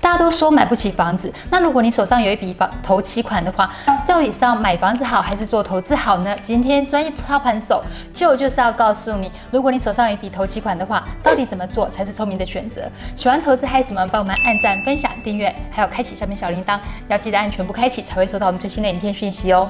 大家都说买不起房子，那如果你手上有一笔房投期款的话，到底是要买房子好还是做投资好呢？今天专业操盘手就就是要告诉你，如果你手上有一笔投期款的话，到底怎么做才是聪明的选择？喜欢投资还是怎么帮我们按赞、分享、订阅，还有开启下面小铃铛，要记得按全部开启才会收到我们最新的影片讯息哦。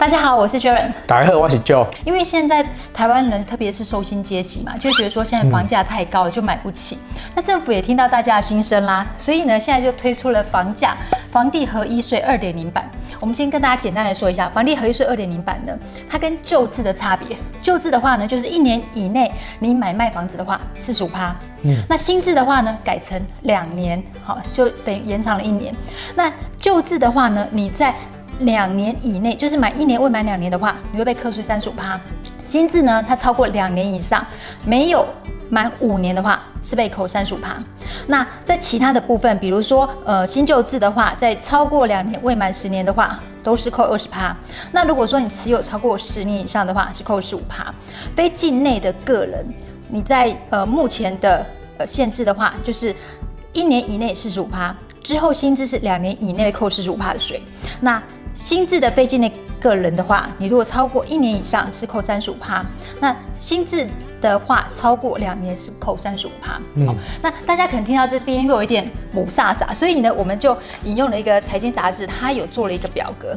大家好，我是 Sharon。大家好，我是 Joe。因为现在台湾人，特别是受薪阶级嘛，就觉得说现在房价太高了，就买不起。嗯、那政府也听到大家的心声啦，所以呢，现在就推出了房价房地合一税二点零版。我们先跟大家简单来说一下，房地合一税二点零版呢，它跟旧制的差别。旧制的话呢，就是一年以内你买卖房子的话，四十五趴。嗯。那新制的话呢，改成两年，好，就等于延长了一年。那旧制的话呢，你在两年以内，就是满一年未满两年的话，你会被课税三十五趴。新制呢，它超过两年以上，没有满五年的话，是被扣三十五趴。那在其他的部分，比如说呃新旧制的话，在超过两年未满十年的话，都是扣二十趴。那如果说你持有超过十年以上的话，是扣十五趴。非境内的个人，你在呃目前的呃限制的话，就是一年以内四十五趴，之后新制是两年以内扣四十五趴的税。那新制的非境内个人的话，你如果超过一年以上是扣三十五趴，那新制的话超过两年是扣三十五趴。嗯、哦，那大家可能听到这边会有一点母萨萨，所以呢，我们就引用了一个财经杂志，它有做了一个表格，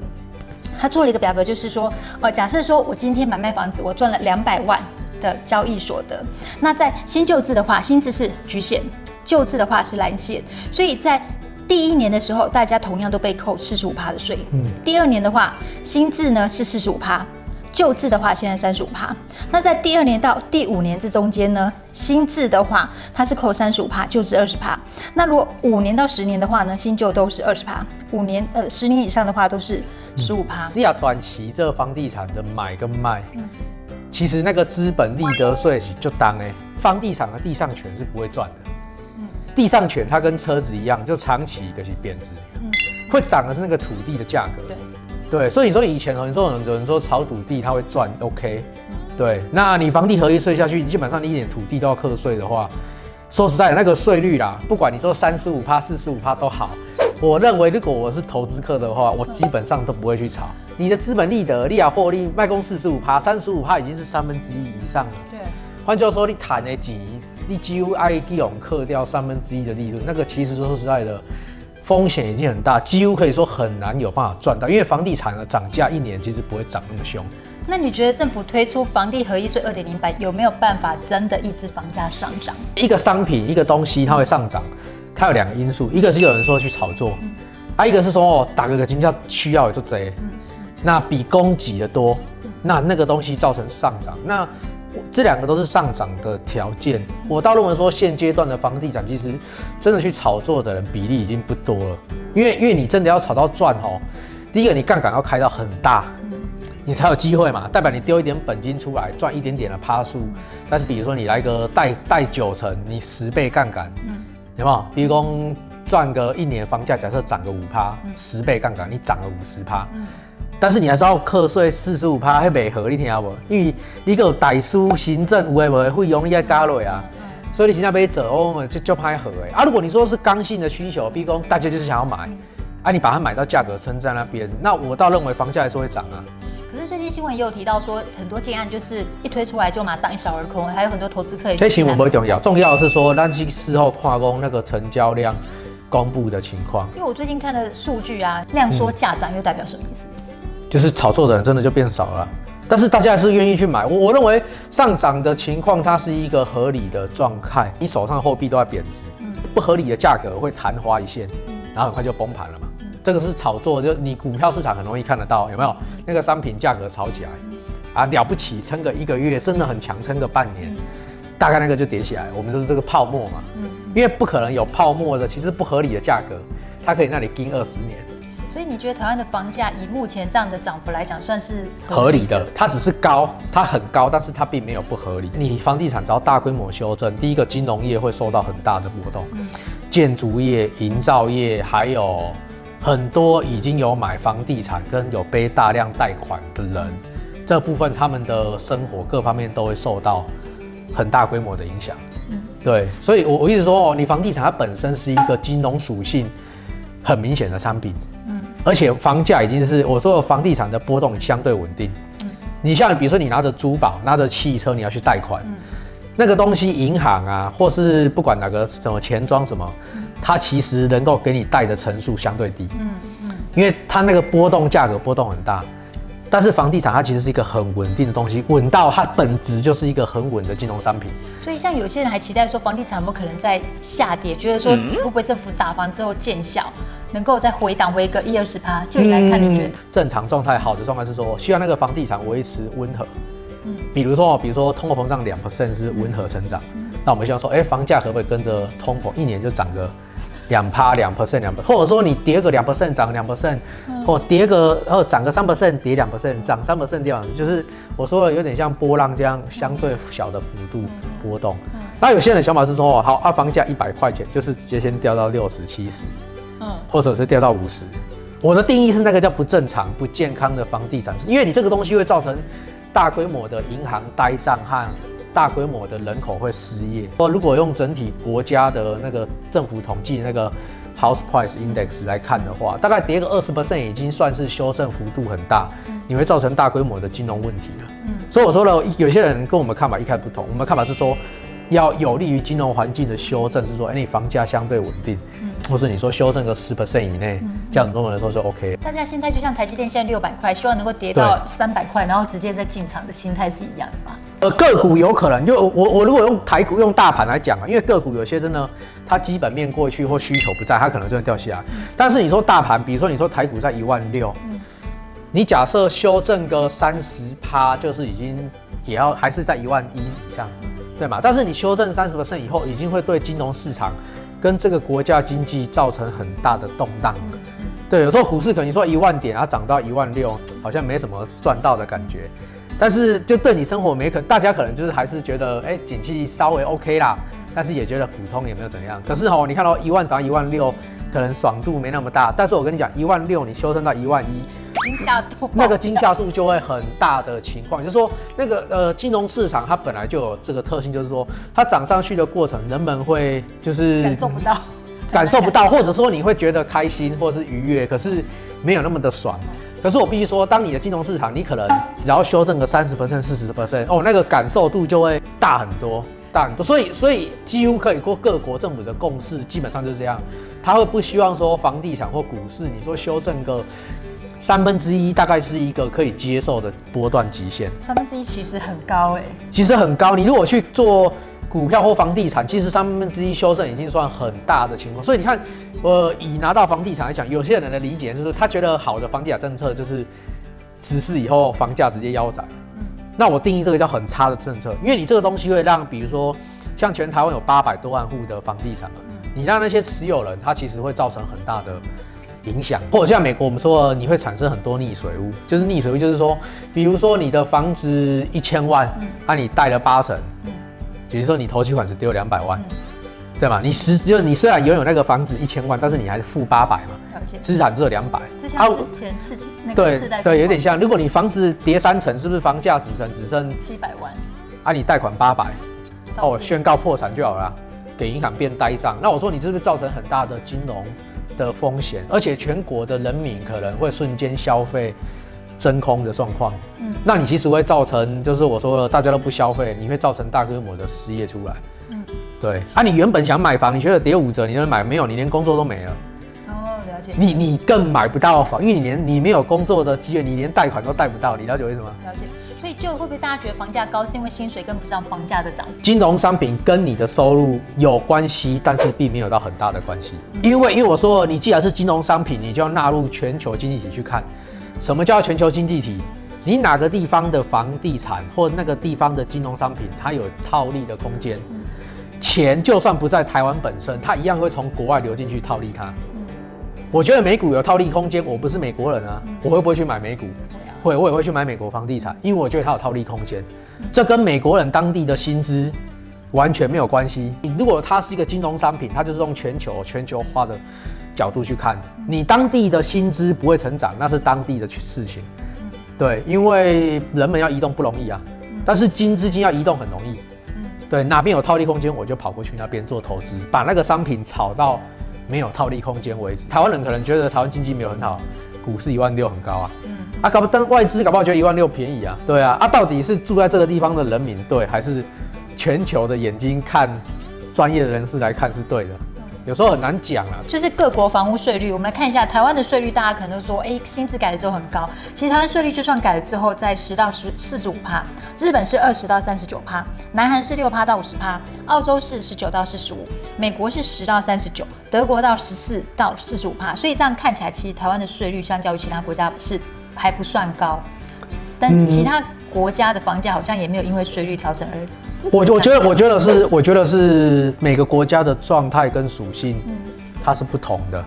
它做了一个表格，就是说，呃，假设说我今天买卖房子，我赚了两百万的交易所得，那在新旧制的话，新制是局限，旧制的话是蓝线，所以在第一年的时候，大家同样都被扣四十五趴的税。嗯，第二年的话，新制呢是四十五趴，旧制的话现在三十五趴。那在第二年到第五年这中间呢，新制的话它是扣三十五趴，旧制二十趴。那如果五年到十年的话呢，新旧都是二十趴。五年呃十年以上的话都是十五趴。你要短期这个房地产的买跟卖，嗯，其实那个资本利得税是就当哎，房地产的地上权是不会赚的。地上权它跟车子一样，就长期的是贬值，嗯，会涨的是那个土地的价格，对，对，所以你说以前很多人有人说炒土地它会赚，OK，对，那你房地合一税下去，你基本上你一点土地都要课税的话，说实在的，那个税率啦，不管你说三十五趴、四十五趴都好，我认为如果我是投资客的话，我基本上都不会去炒。你的资本利得、利啊获利卖公四十五趴、三十五趴已经是三分之一以上了，对，换句话说，你谈的几？你几乎爱基隆克掉三分之一的利润，那个其实说实在的，风险已经很大，几乎可以说很难有办法赚到。因为房地产的涨价一年其实不会涨那么凶。那你觉得政府推出房地合一税二点零版有没有办法真的抑制房价上涨？一个商品一个东西它会上涨，它有两个因素，一个是有人说去炒作，嗯、啊，一个是说哦打个个金价需要也就贼，嗯、那比供给的多，那那个东西造成上涨，那。这两个都是上涨的条件，我倒认为说现阶段的房地产其实真的去炒作的人比例已经不多了，因为因为你真的要炒到赚哦，第一个你杠杆要开到很大，你才有机会嘛，代表你丢一点本金出来赚一点点的趴数，但是比如说你来个贷贷九成，你十倍杠杆，有没有？比如说赚个一年房价假设涨个五趴，十倍杠杆你涨了五十趴。但是你还是要课税四十五趴，还没合，你听不？因为你个代书行政有的没的费用你要加落啊，所以你现在被走，就就拍合哎。啊，如果你说是刚性的需求，比如说大家就是想要买，啊，你把它买到价格撑在那边，那我倒认为房价还是会涨啊。可是最近新闻也有提到说，很多建案就是一推出来就马上一扫而空，还有很多投资客也。这新闻不重要，重要的是说，那去事后跨工那个成交量公布的情况。因为我最近看的数据啊，量缩价涨又代表什么意思？就是炒作的人真的就变少了，但是大家还是愿意去买。我我认为上涨的情况它是一个合理的状态，你手上的货币都在贬值，不合理的价格会昙花一现，然后很快就崩盘了嘛。这个是炒作，就你股票市场很容易看得到，有没有？那个商品价格炒起来啊，了不起，撑个一个月真的很强，撑个半年，大概那个就跌起来。我们就是这个泡沫嘛，因为不可能有泡沫的，其实不合理的价格，它可以那里盯二十年。所以你觉得台湾的房价以目前这样的涨幅来讲，算是合理的？它只是高，它很高，但是它并没有不合理。你房地产只要大规模修正，第一个金融业会受到很大的波动，嗯、建筑业、营造业，还有很多已经有买房地产跟有背大量贷款的人，这部分他们的生活各方面都会受到很大规模的影响。嗯，对，所以我我一直说哦，你房地产它本身是一个金融属性很明显的商品，嗯，而且房价已经是我说的房地产的波动相对稳定。嗯，你像比如说你拿着珠宝、拿着汽车，你要去贷款，嗯，那个东西银行啊，或是不管哪个什么钱庄什么，它其实能够给你贷的成数相对低，嗯嗯，因为它那个波动价格波动很大。但是房地产它其实是一个很稳定的东西，稳到它本质就是一个很稳的金融商品。所以像有些人还期待说房地产有没有可能在下跌，觉得说会不会政府打房之后见效，能够再回档回个一二十趴？就你来看，你觉得、嗯、正常状态好的状态是说，希望那个房地产维持温和。嗯，比如说，比如说通货膨胀两 percent 是温和成长，嗯、那我们希望说，哎、欸，房价可不可以跟着通膨一年就涨个？两趴两 percent 两 percent，或者说你跌个两 percent 涨两 percent，或跌个然后涨个三 percent 跌两 percent 涨三 percent 这样子，就是我说的有点像波浪这样相对小的幅度波动。那有些人想法是说，好，啊房价一百块钱，就是直接先掉到六十七十，嗯，或者是掉到五十。我的定义是那个叫不正常不健康的房地产，因为你这个东西会造成大规模的银行呆账和。大规模的人口会失业。说，如果用整体国家的那个政府统计那个 House Price Index 来看的话，大概跌个二十 percent 已经算是修正幅度很大，你会造成大规模的金融问题了。嗯，所以我说了，有些人跟我们看法一开始不同，我们看法是说。要有利于金融环境的修正，是说，哎、欸，你房价相对稳定，嗯，或者你说修正个十 percent 以内，嗯、这样很多人说是 OK。大家心态就像台积电现在六百块，希望能够跌到三百块，然后直接再进场的心态是一样的吗？呃，个股有可能，就我我如果用台股用大盘来讲啊，因为个股有些真的它基本面过去或需求不在，它可能就会掉下来。嗯、但是你说大盘，比如说你说台股在一万六，你假设修正个三十趴，就是已经也要还是在一万一以上。对嘛？但是你修正三十 percent 以后，已经会对金融市场跟这个国家经济造成很大的动荡。对，有时候股市可能说一万点，它涨到一万六，好像没什么赚到的感觉。但是就对你生活没可，大家可能就是还是觉得，哎，景气稍微 OK 啦。但是也觉得普通也没有怎样。可是哦，你看到一万涨一万六，可能爽度没那么大。但是我跟你讲，一万六你修正到一万一。惊吓度，那个惊吓度就会很大的情况，就是说那个呃金融市场它本来就有这个特性，就是说它涨上去的过程，人们会就是感受不到，感受不到，或者说你会觉得开心或是愉悦，可是没有那么的爽。可是我必须说，当你的金融市场，你可能只要修正个三十 percent、四十 percent，哦，那个感受度就会大很多，大很多。所以，所以几乎可以说各国政府的共识基本上就是这样，他会不希望说房地产或股市，你说修正个。三分之一大概是一个可以接受的波段极限。三分之一其实很高哎、欸，其实很高。你如果去做股票或房地产，其实三分之一修正已经算很大的情况。所以你看，呃，以拿到房地产来讲，有些人的理解就是他觉得好的房地产政策就是只是以后房价直接腰斩。嗯，那我定义这个叫很差的政策，因为你这个东西会让，比如说像全台湾有八百多万户的房地产嘛，你让那些持有人，他其实会造成很大的。影响，或者像美国，我们说你会产生很多逆水屋，就是逆水屋，就是说，比如说你的房子一千万，那、嗯啊、你贷了八成，嗯、比如说你头期款只丢两百万，嗯、对吗？你实就你虽然拥有那个房子一千万，但是你还是负八百嘛，资产只有两百，就像之前刺激那个对，有点像。如果你房子跌三成，是不是房价只剩只剩七百万？啊，你贷款八百，哦，宣告破产就好了，给银行变呆账。那我说你是不是造成很大的金融？的风险，而且全国的人民可能会瞬间消费真空的状况，嗯，那你其实会造成，就是我说了，大家都不消费，你会造成大规模的失业出来，嗯，对，啊，你原本想买房，你觉得跌五折，你就买，没有，你连工作都没了，哦，了解，你你更买不到房，因为你连你没有工作的机会，你连贷款都贷不到，你了解为什么？了解。所以就会不会大家觉得房价高是因为薪水跟不上房价的涨？金融商品跟你的收入有关系，但是并没有到很大的关系。因为因为我说你既然是金融商品，你就要纳入全球经济体去看。什么叫全球经济体？你哪个地方的房地产或那个地方的金融商品，它有套利的空间？钱就算不在台湾本身，它一样会从国外流进去套利它。我觉得美股有套利空间，我不是美国人啊，我会不会去买美股？会，我也会去买美国房地产，因为我觉得它有套利空间。这跟美国人当地的薪资完全没有关系。你如果它是一个金融商品，它就是用全球全球化的角度去看，你当地的薪资不会成长，那是当地的事情。对，因为人们要移动不容易啊，但是金资金要移动很容易。对，哪边有套利空间，我就跑过去那边做投资，把那个商品炒到没有套利空间为止。台湾人可能觉得台湾经济没有很好，股市一万六很高啊，嗯，啊，搞不但外资搞不好觉得一万六便宜啊，对啊，啊，到底是住在这个地方的人民对，还是全球的眼睛看专业的人士来看是对的？有时候很难讲啊，就是各国房屋税率，我们来看一下台湾的税率，大家可能都说，哎、欸，薪资改了之后很高。其实台湾税率就算改了之后，在十到十四十五趴，日本是二十到三十九趴，南韩是六趴到五十趴，澳洲是十九到四十五，美国是十到三十九，德国到十四到四十五趴。所以这样看起来，其实台湾的税率相较于其他国家是还不算高，但其他国家的房价好像也没有因为税率调整而。我我觉得，我觉得是，我觉得是每个国家的状态跟属性，它是不同的。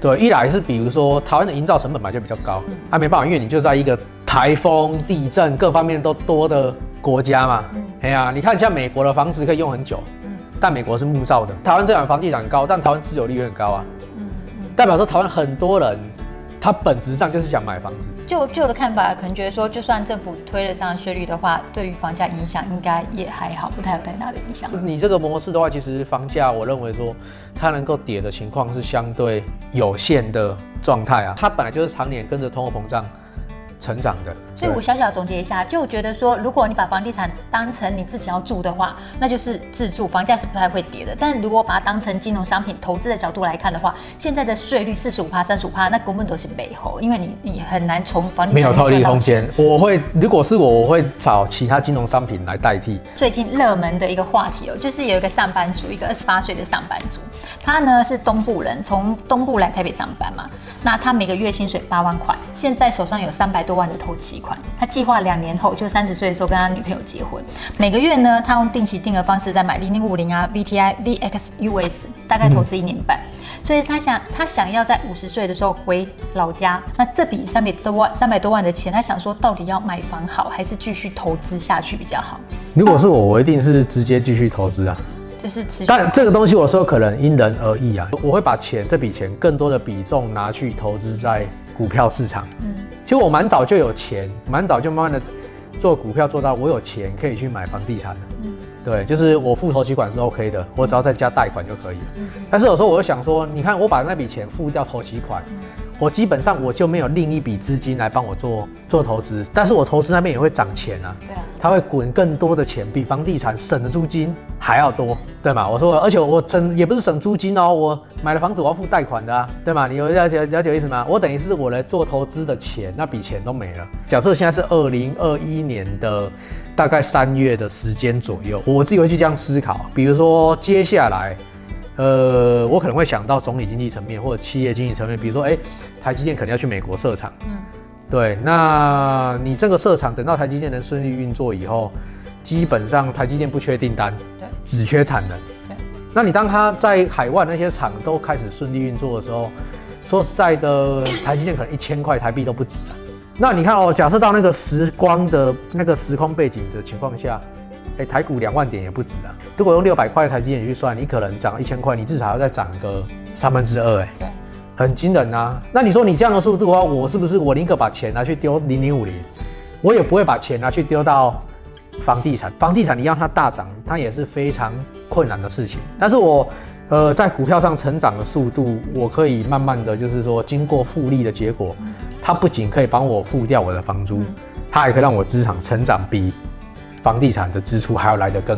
对，一来是比如说台湾的营造成本本来就比较高，啊，没办法，因为你就在一个台风、地震各方面都多的国家嘛。哎呀，你看像美国的房子可以用很久，但美国是木造的。台湾这样房地产高，但台湾自有率也很高啊。代表说台湾很多人。他本质上就是想买房子。就就我的看法，可能觉得说，就算政府推了这样税率的话，对于房价影响应该也还好，不太有太大的影响。你这个模式的话，其实房价，我认为说它能够跌的情况是相对有限的状态啊。它本来就是常年跟着通货膨胀。成长的，所以我小小总结一下，就觉得说，如果你把房地产当成你自己要住的话，那就是自住，房价是不太会跌的。但如果把它当成金融商品投资的角度来看的话，现在的税率四十五趴、三十五趴，那根本都是背后，因为你你很难从房地产没有套利空间。我会，如果是我，我会找其他金融商品来代替。最近热门的一个话题哦，就是有一个上班族，一个二十八岁的上班族，他呢是东部人，从东部来台北上班嘛，那他每个月薪水八万块，现在手上有三百多万的投期款，他计划两年后就三十岁的时候跟他女朋友结婚。每个月呢，他用定期定额方式在买零零五零啊、VTI、VXUS，大概投资一年半。嗯、所以他想，他想要在五十岁的时候回老家。那这笔三百多万、三百多万的钱，他想说，到底要买房好，还是继续投资下去比较好？如果是我，我一定是直接继续投资啊。就是持续。但这个东西，我说可能因人而异啊。我会把钱这笔钱更多的比重拿去投资在股票市场。嗯。其实我蛮早就有钱，蛮早就慢慢的做股票做到我有钱可以去买房地产了。嗯，对，就是我付头期款是 OK 的，我只要再加贷款就可以了。嗯，但是有时候我又想说，你看我把那笔钱付掉头期款。我基本上我就没有另一笔资金来帮我做做投资，但是我投资那边也会涨钱啊，对啊，它会滚更多的钱，比房地产省的租金还要多，对吗？我说，而且我省也不是省租金哦，我买了房子我要付贷款的啊，对吗？你有了解了解我意思吗？我等于是我来做投资的钱，那笔钱都没了。假设现在是二零二一年的大概三月的时间左右，我自己会去这样思考，比如说接下来。呃，我可能会想到总理经济层面或者企业经济层面，比如说，哎、欸，台积电可能要去美国设厂，嗯，对，那你这个设厂等到台积电能顺利运作以后，基本上台积电不缺订单，对，只缺产能，对，那你当它在海外那些厂都开始顺利运作的时候，说实在的，台积电可能一千块台币都不止啊。那你看哦，假设到那个时光的那个时空背景的情况下。哎，台股两万点也不止啊！如果用六百块台积电去算，你可能涨一千块，你至少要再涨个三分之二，哎，对，很惊人啊！那你说你这样的速度的话，我是不是我宁可把钱拿去丢零零五零，我也不会把钱拿去丢到房地产。房地产你让它大涨，它也是非常困难的事情。但是我呃在股票上成长的速度，我可以慢慢的就是说，经过复利的结果，它不仅可以帮我付掉我的房租，它还可以让我资产成长比。房地产的支出还要来得更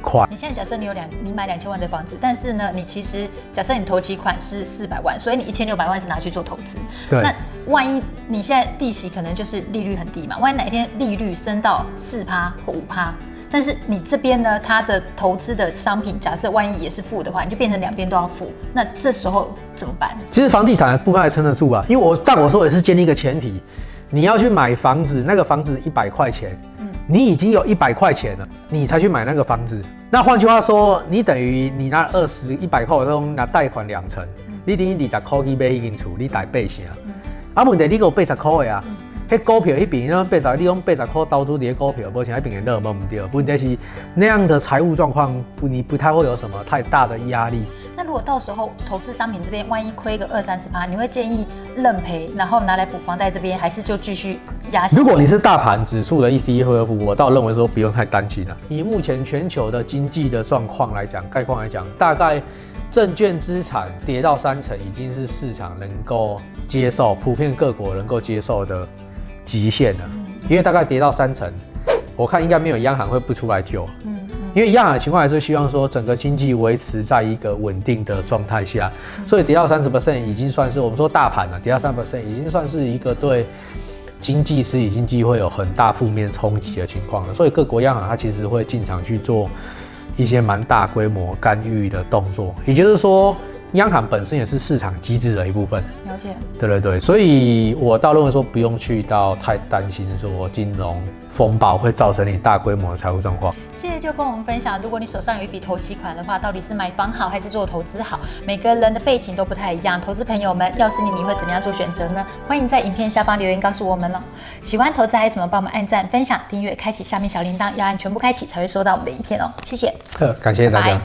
快。你现在假设你有两，你买两千万的房子，但是呢，你其实假设你投期款是四百万，所以你一千六百万是拿去做投资。对。那万一你现在利息可能就是利率很低嘛？万一哪一天利率升到四趴或五趴，但是你这边呢，它的投资的商品假设万一也是负的话，你就变成两边都要负，那这时候怎么办？其实房地产的部分还撑得住吧，因为我但我说也是建立一个前提，你要去买房子，那个房子一百块钱。你已经有一百块钱了，你才去买那个房子。那换句话说，你等于你那二十一百块，都拿贷款两成，你等于二十块去买一间厝，你贷八成。啊，问题你给我八十块的啊，迄股票迄边呢，八十，你用八十块投资啲股票，目前还变热门唔对，问题是那样的财务状况不，你不太会有什么太大的压力。那如果到时候投资商品这边万一亏个二三十趴，你会建议认赔，然后拿来补房贷这边，还是就继续压？如果你是大盘指数的 ETF，我倒认为说不用太担心了。以目前全球的经济的状况来讲，概况来讲，大概证券资产跌到三成，已经是市场能够接受，普遍各国能够接受的极限了。因为大概跌到三成，我看应该没有央行会不出来救。因为央行的情况还是希望说整个经济维持在一个稳定的状态下，所以跌到三十 percent 已经算是我们说大盘了，跌到三十 percent 已经算是一个对经济实体经济会有很大负面冲击的情况了。所以各国央行它其实会进场去做一些蛮大规模干预的动作，也就是说。央行本身也是市场机制的一部分，了解。对对对，所以我倒认为说不用去到太担心说金融风暴会造成你大规模的财务状况。谢谢就跟我们分享，如果你手上有一笔投期款的话，到底是买房好还是做投资好？每个人的背景都不太一样，投资朋友们，要是你，你会怎么样做选择呢？欢迎在影片下方留言告诉我们了。喜欢投资还是怎么？帮我们按赞、分享、订阅、开启下面小铃铛，要按全部开启才会收到我们的影片哦。谢谢，感谢大家。拜拜。